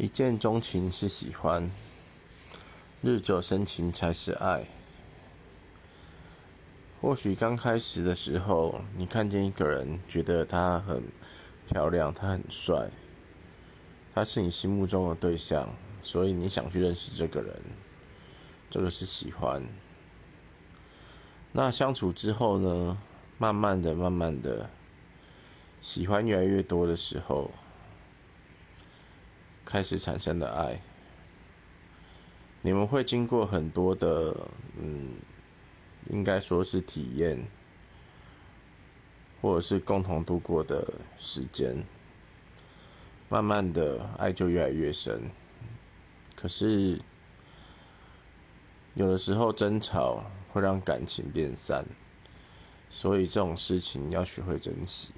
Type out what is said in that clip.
一见钟情是喜欢，日久生情才是爱。或许刚开始的时候，你看见一个人，觉得他很漂亮，他很帅，他是你心目中的对象，所以你想去认识这个人，这个是喜欢。那相处之后呢？慢慢的、慢慢的，喜欢越来越多的时候。开始产生的爱，你们会经过很多的，嗯，应该说是体验，或者是共同度过的时间，慢慢的爱就越来越深。可是，有的时候争吵会让感情变散，所以这种事情要学会珍惜。